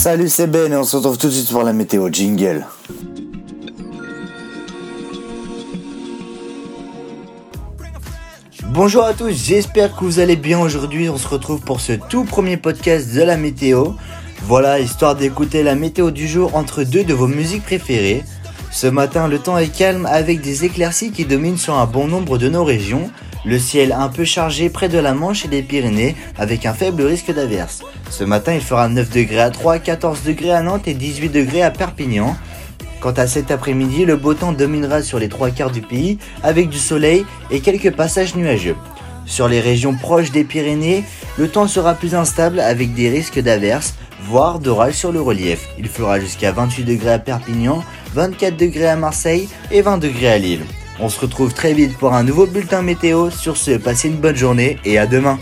Salut, c'est Ben et on se retrouve tout de suite pour la météo jingle. Bonjour à tous, j'espère que vous allez bien aujourd'hui. On se retrouve pour ce tout premier podcast de la météo. Voilà, histoire d'écouter la météo du jour entre deux de vos musiques préférées. Ce matin, le temps est calme avec des éclaircies qui dominent sur un bon nombre de nos régions. Le ciel un peu chargé près de la Manche et des Pyrénées avec un faible risque d'averse. Ce matin, il fera 9 degrés à 3, 14 degrés à Nantes et 18 degrés à Perpignan. Quant à cet après-midi, le beau temps dominera sur les trois quarts du pays avec du soleil et quelques passages nuageux. Sur les régions proches des Pyrénées, le temps sera plus instable avec des risques d'averses, voire d'orage sur le relief. Il fera jusqu'à 28 degrés à Perpignan, 24 degrés à Marseille et 20 degrés à Lille. On se retrouve très vite pour un nouveau bulletin météo. Sur ce, passez une bonne journée et à demain.